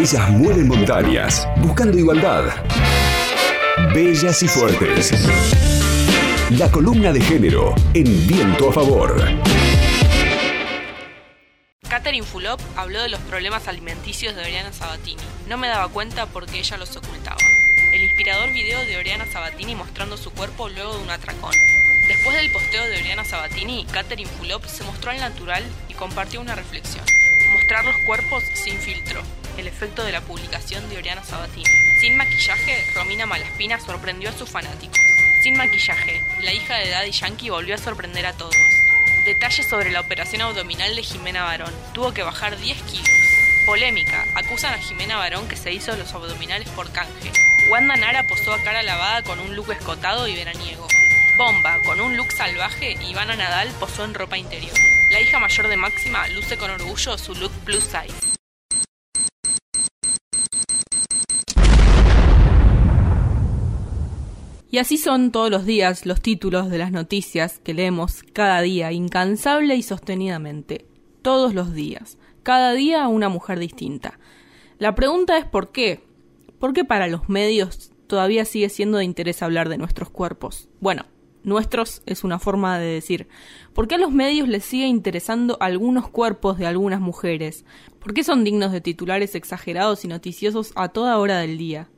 Ellas mueven montañas, buscando igualdad. Bellas y fuertes. La columna de género en viento a favor. Catherine Fulop habló de los problemas alimenticios de Oriana Sabatini. No me daba cuenta porque ella los ocultaba. El inspirador video de Oriana Sabatini mostrando su cuerpo luego de un atracón. Después del posteo de Oriana Sabatini, Catherine Fulop se mostró al natural y compartió una reflexión. Mostrar los cuerpos sin filtro. El efecto de la publicación de Oriana Sabatini. Sin maquillaje, Romina Malaspina sorprendió a sus fanáticos. Sin maquillaje, la hija de Daddy Yankee volvió a sorprender a todos. Detalles sobre la operación abdominal de Jimena Barón. Tuvo que bajar 10 kilos. Polémica. Acusan a Jimena Barón que se hizo los abdominales por canje. Wanda Nara posó a cara lavada con un look escotado y veraniego. Bomba. Con un look salvaje, Ivana Nadal posó en ropa interior. La hija mayor de Máxima luce con orgullo su look plus size. Y así son todos los días los títulos de las noticias que leemos cada día, incansable y sostenidamente. Todos los días. Cada día una mujer distinta. La pregunta es ¿por qué? ¿Por qué para los medios todavía sigue siendo de interés hablar de nuestros cuerpos? Bueno, nuestros es una forma de decir. ¿Por qué a los medios les sigue interesando algunos cuerpos de algunas mujeres? ¿Por qué son dignos de titulares exagerados y noticiosos a toda hora del día?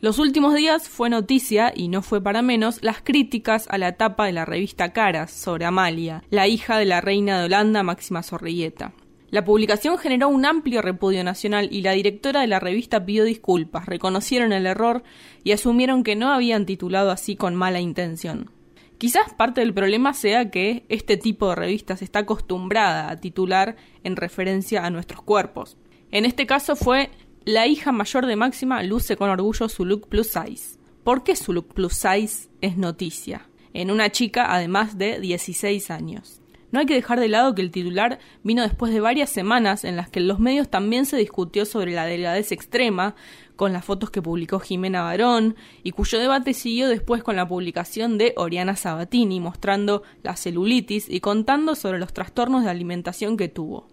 Los últimos días fue noticia, y no fue para menos, las críticas a la tapa de la revista Caras sobre Amalia, la hija de la reina de Holanda Máxima Zorrilleta. La publicación generó un amplio repudio nacional y la directora de la revista pidió disculpas, reconocieron el error y asumieron que no habían titulado así con mala intención. Quizás parte del problema sea que este tipo de revistas está acostumbrada a titular en referencia a nuestros cuerpos. En este caso fue la hija mayor de Máxima luce con orgullo su look plus size. ¿Por qué su look plus size es noticia? En una chica además de 16 años. No hay que dejar de lado que el titular vino después de varias semanas en las que en los medios también se discutió sobre la delgadez extrema, con las fotos que publicó Jimena Barón, y cuyo debate siguió después con la publicación de Oriana Sabatini, mostrando la celulitis y contando sobre los trastornos de alimentación que tuvo.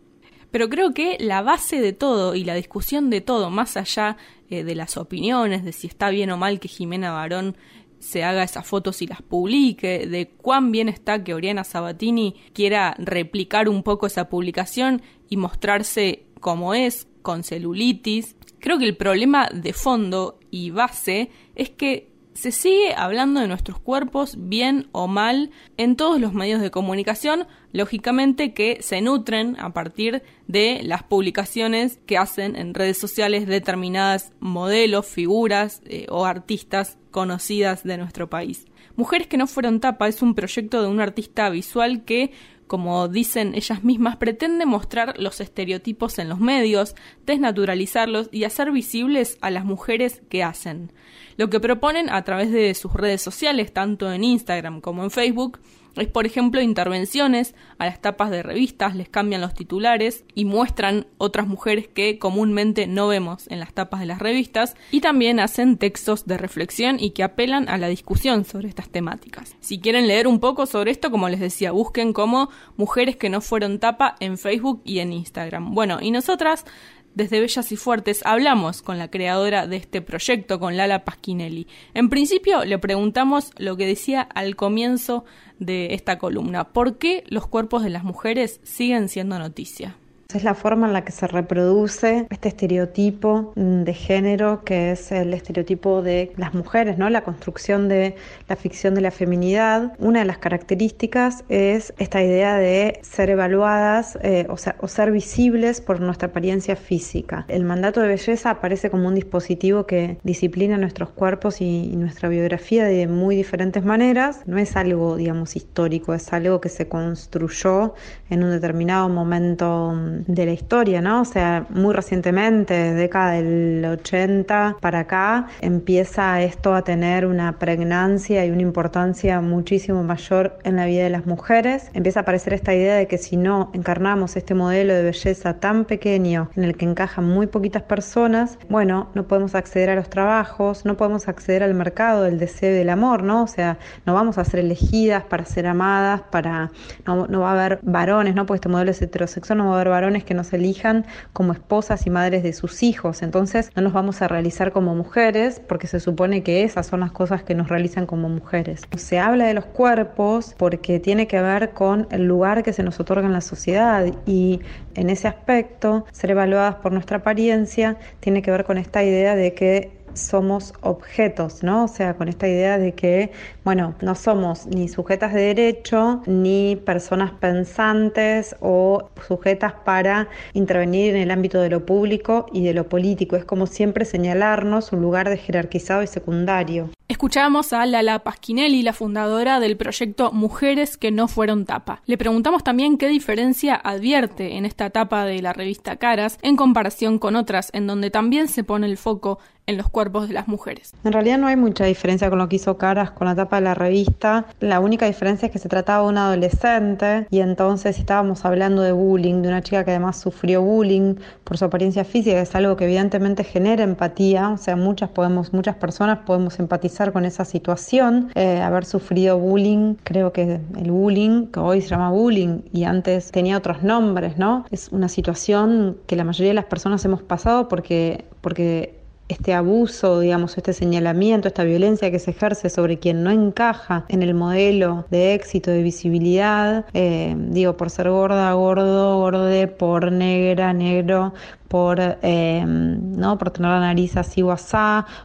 Pero creo que la base de todo y la discusión de todo, más allá eh, de las opiniones, de si está bien o mal que Jimena Barón se haga esas fotos y las publique, de cuán bien está que Oriana Sabatini quiera replicar un poco esa publicación y mostrarse como es, con celulitis. Creo que el problema de fondo y base es que se sigue hablando de nuestros cuerpos bien o mal en todos los medios de comunicación, lógicamente que se nutren a partir de las publicaciones que hacen en redes sociales determinadas modelos, figuras eh, o artistas conocidas de nuestro país. Mujeres que no fueron tapa es un proyecto de un artista visual que como dicen ellas mismas, pretende mostrar los estereotipos en los medios, desnaturalizarlos y hacer visibles a las mujeres que hacen. Lo que proponen a través de sus redes sociales, tanto en Instagram como en Facebook, es, por ejemplo, intervenciones a las tapas de revistas, les cambian los titulares y muestran otras mujeres que comúnmente no vemos en las tapas de las revistas y también hacen textos de reflexión y que apelan a la discusión sobre estas temáticas. Si quieren leer un poco sobre esto, como les decía, busquen como mujeres que no fueron tapa en Facebook y en Instagram. Bueno, y nosotras desde Bellas y Fuertes hablamos con la creadora de este proyecto, con Lala Pasquinelli. En principio le preguntamos lo que decía al comienzo de esta columna, ¿por qué los cuerpos de las mujeres siguen siendo noticia? Es la forma en la que se reproduce este estereotipo de género que es el estereotipo de las mujeres, ¿no? La construcción de la ficción de la feminidad. Una de las características es esta idea de ser evaluadas eh, o, ser visibles por nuestra apariencia física. El mandato de belleza aparece como un dispositivo que disciplina nuestros cuerpos y, y nuestra biografía de muy diferentes maneras. No es algo, digamos, histórico, es algo que se construyó en un determinado momento de la historia, ¿no? O sea, muy recientemente, década del 80 para acá, empieza esto a tener una pregnancia y una importancia muchísimo mayor en la vida de las mujeres. Empieza a aparecer esta idea de que si no encarnamos este modelo de belleza tan pequeño en el que encajan muy poquitas personas, bueno, no podemos acceder a los trabajos, no podemos acceder al mercado del deseo y del amor, ¿no? O sea, no vamos a ser elegidas para ser amadas, para no, no va a haber varones, ¿no? Porque este modelo es heterosexual, no va a haber varones que nos elijan como esposas y madres de sus hijos. Entonces no nos vamos a realizar como mujeres porque se supone que esas son las cosas que nos realizan como mujeres. Se habla de los cuerpos porque tiene que ver con el lugar que se nos otorga en la sociedad y en ese aspecto ser evaluadas por nuestra apariencia tiene que ver con esta idea de que somos objetos, ¿no? O sea, con esta idea de que, bueno, no somos ni sujetas de derecho, ni personas pensantes o sujetas para intervenir en el ámbito de lo público y de lo político. Es como siempre señalarnos un lugar de jerarquizado y secundario. Escuchamos a Lala Pasquinelli, la fundadora del proyecto Mujeres que no fueron tapa. Le preguntamos también qué diferencia advierte en esta etapa de la revista Caras en comparación con otras en donde también se pone el foco en los cuerpos de las mujeres. En realidad no hay mucha diferencia con lo que hizo Caras con la tapa de la revista. La única diferencia es que se trataba de un adolescente y entonces estábamos hablando de bullying, de una chica que además sufrió bullying por su apariencia física, que es algo que evidentemente genera empatía, o sea, muchas podemos, muchas personas podemos empatizar con esa situación, eh, haber sufrido bullying, creo que el bullying, que hoy se llama bullying y antes tenía otros nombres, ¿no? Es una situación que la mayoría de las personas hemos pasado porque porque este abuso, digamos, este señalamiento, esta violencia que se ejerce sobre quien no encaja en el modelo de éxito, de visibilidad, eh, digo, por ser gorda, gordo, gorde, por negra, negro, por, em, ¿no? por tener la nariz así o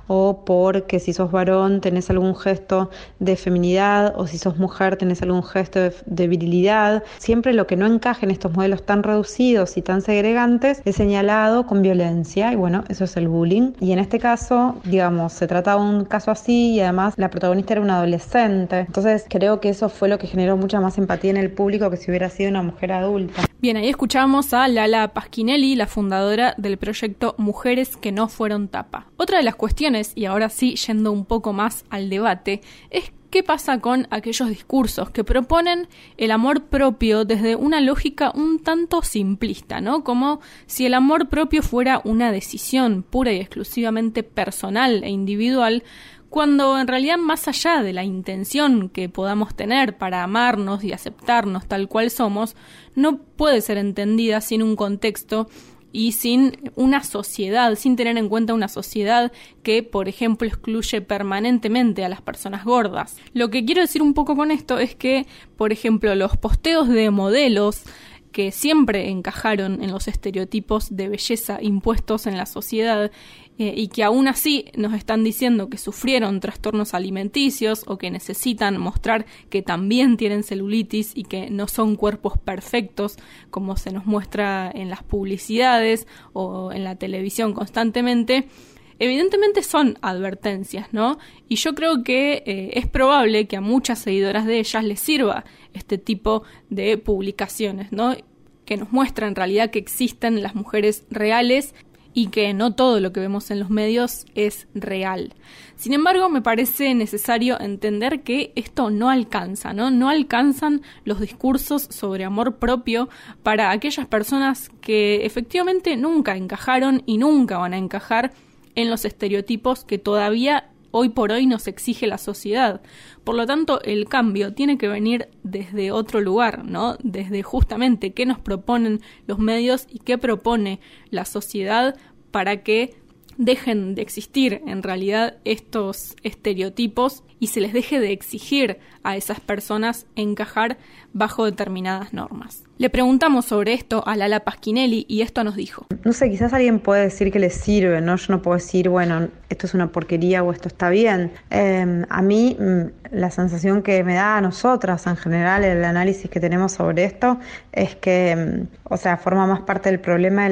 o porque si sos varón tenés algún gesto de feminidad, o si sos mujer tenés algún gesto de, virilidad. Siempre lo que no encaje en estos modelos tan reducidos y tan segregantes es señalado con violencia, y bueno, eso es el bullying. Y en este caso, digamos, se trata de un caso así, y además la protagonista era una adolescente. Entonces creo que eso fue lo que generó mucha más empatía en el público que si hubiera sido una mujer adulta. Bien, ahí escuchamos a Lala Pasquinelli, la fundadora del proyecto Mujeres que no fueron tapa. Otra de las cuestiones, y ahora sí yendo un poco más al debate, es qué pasa con aquellos discursos que proponen el amor propio desde una lógica un tanto simplista, ¿no? Como si el amor propio fuera una decisión pura y exclusivamente personal e individual, cuando en realidad más allá de la intención que podamos tener para amarnos y aceptarnos tal cual somos, no puede ser entendida sin un contexto y sin una sociedad, sin tener en cuenta una sociedad que, por ejemplo, excluye permanentemente a las personas gordas. Lo que quiero decir un poco con esto es que, por ejemplo, los posteos de modelos que siempre encajaron en los estereotipos de belleza impuestos en la sociedad eh, y que aún así nos están diciendo que sufrieron trastornos alimenticios o que necesitan mostrar que también tienen celulitis y que no son cuerpos perfectos como se nos muestra en las publicidades o en la televisión constantemente, evidentemente son advertencias, ¿no? Y yo creo que eh, es probable que a muchas seguidoras de ellas les sirva este tipo de publicaciones, ¿no? Que nos muestra en realidad que existen las mujeres reales y que no todo lo que vemos en los medios es real. Sin embargo, me parece necesario entender que esto no alcanza, ¿no? No alcanzan los discursos sobre amor propio para aquellas personas que efectivamente nunca encajaron y nunca van a encajar en los estereotipos que todavía hoy por hoy nos exige la sociedad. Por lo tanto, el cambio tiene que venir desde otro lugar, ¿no? Desde justamente qué nos proponen los medios y qué propone la sociedad para que dejen de existir en realidad estos estereotipos y se les deje de exigir a esas personas encajar bajo determinadas normas. Le preguntamos sobre esto a Lala Pasquinelli y esto nos dijo. No sé, quizás alguien puede decir que le sirve, ¿no? Yo no puedo decir, bueno, esto es una porquería o esto está bien. Em, a mí mm, la sensación que me da a nosotras en general el análisis que tenemos sobre esto es que, mm, o sea, forma más parte del problema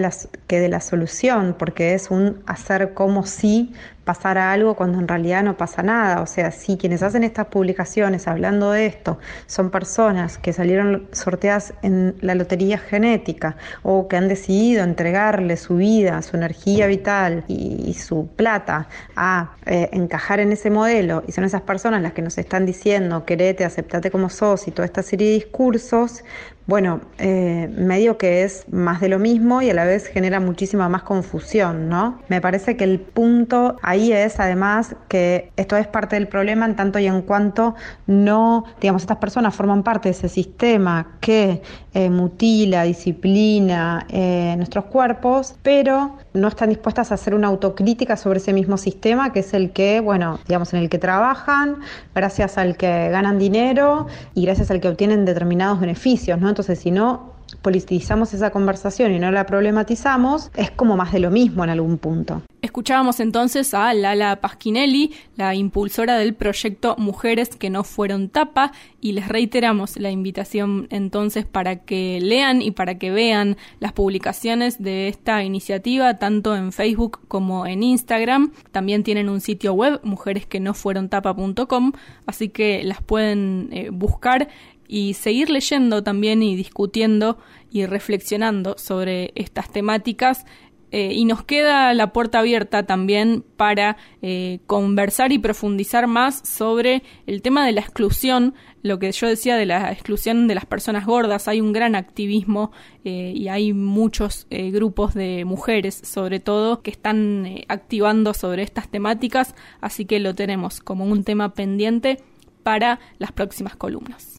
que de la solución, porque es un hacer como si pasara algo cuando en realidad no pasa nada. O sea, si quienes hacen estas publicaciones hablando de esto son personas que salieron sorteadas en la lotería genética o que han decidido entregarle su vida, su energía vital y, su plata a eh, encajar en ese modelo y son esas personas las que nos están diciendo querete, aceptate como sos y toda esta serie de discursos, bueno, eh, medio que es más de lo mismo y a la vez genera muchísima más confusión, ¿no? Me parece que el punto ahí es además que esto es parte del problema en tanto y en cuanto no, digamos, estas personas forman parte de ese sistema que eh, mutila, disciplina eh, nuestros cuerpos, pero no están dispuestas a hacer una autocrítica sobre ese mismo sistema que es el que, bueno, digamos, en el que trabajan, gracias al que ganan dinero y gracias al que obtienen determinados beneficios, ¿no? Entonces, si no politizamos esa conversación y no la problematizamos, es como más de lo mismo en algún punto. Escuchábamos entonces a Lala Pasquinelli, la impulsora del proyecto Mujeres que no fueron tapa, y les reiteramos la invitación entonces para que lean y para que vean las publicaciones de esta iniciativa, tanto en Facebook como en Instagram. También tienen un sitio web, mujeresquenofuerontapa.com, así que las pueden eh, buscar y seguir leyendo también y discutiendo y reflexionando sobre estas temáticas. Eh, y nos queda la puerta abierta también para eh, conversar y profundizar más sobre el tema de la exclusión, lo que yo decía de la exclusión de las personas gordas. Hay un gran activismo eh, y hay muchos grupos de mujeres, sobre todo, que están activando sobre estas temáticas, así que lo tenemos como un tema pendiente para las próximas columnas.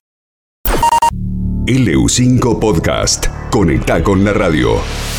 LU5 Podcast. Conecta con la radio.